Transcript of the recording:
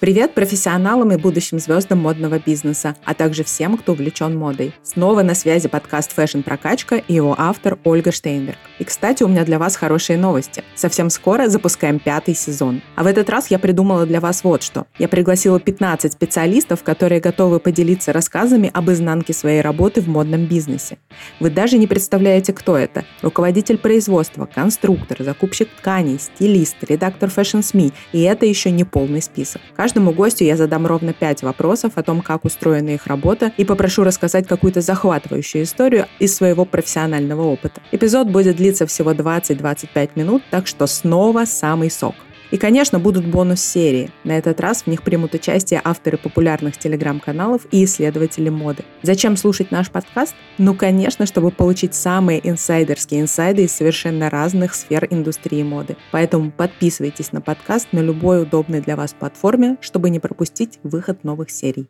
Привет профессионалам и будущим звездам модного бизнеса, а также всем, кто увлечен модой. Снова на связи подкаст «Fashion Прокачка» и его автор Ольга Штейнберг. И, кстати, у меня для вас хорошие новости. Совсем скоро запускаем пятый сезон. А в этот раз я придумала для вас вот что. Я пригласила 15 специалистов, которые готовы поделиться рассказами об изнанке своей работы в модном бизнесе. Вы даже не представляете, кто это. Руководитель производства, конструктор, закупщик тканей, стилист, редактор Fashion СМИ. И это еще не полный список. Каждому гостю я задам ровно 5 вопросов о том, как устроена их работа, и попрошу рассказать какую-то захватывающую историю из своего профессионального опыта. Эпизод будет длиться всего 20-25 минут, так что снова самый сок. И, конечно, будут бонус-серии. На этот раз в них примут участие авторы популярных телеграм-каналов и исследователи моды. Зачем слушать наш подкаст? Ну, конечно, чтобы получить самые инсайдерские инсайды из совершенно разных сфер индустрии моды. Поэтому подписывайтесь на подкаст на любой удобной для вас платформе, чтобы не пропустить выход новых серий.